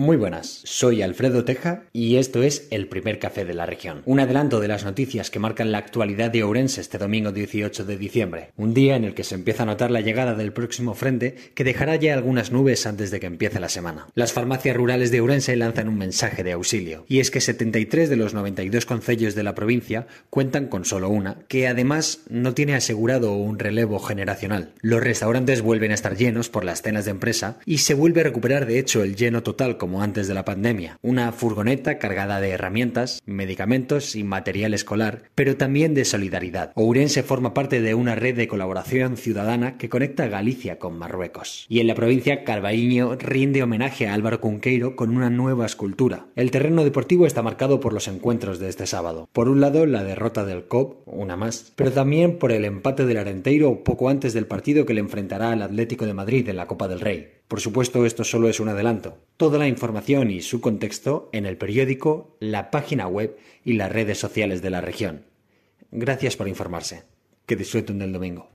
Muy buenas, soy Alfredo Teja y esto es el primer café de la región. Un adelanto de las noticias que marcan la actualidad de Ourense este domingo 18 de diciembre, un día en el que se empieza a notar la llegada del próximo frente que dejará ya algunas nubes antes de que empiece la semana. Las farmacias rurales de Ourense lanzan un mensaje de auxilio, y es que 73 de los 92 concellos de la provincia cuentan con solo una, que además no tiene asegurado un relevo generacional. Los restaurantes vuelven a estar llenos por las cenas de empresa y se vuelve a recuperar de hecho el lleno total como antes de la pandemia. Una furgoneta cargada de herramientas, medicamentos y material escolar, pero también de solidaridad. Ourense forma parte de una red de colaboración ciudadana que conecta Galicia con Marruecos. Y en la provincia, Carbaíño rinde homenaje a Álvaro Cunqueiro con una nueva escultura. El terreno deportivo está marcado por los encuentros de este sábado. Por un lado, la derrota del COP, una más, pero también por el empate del Arenteiro poco antes del partido que le enfrentará al Atlético de Madrid en la Copa del Rey. Por supuesto, esto solo es un adelanto. Toda la información y su contexto en el periódico, la página web y las redes sociales de la región. Gracias por informarse. Que disfruten del domingo.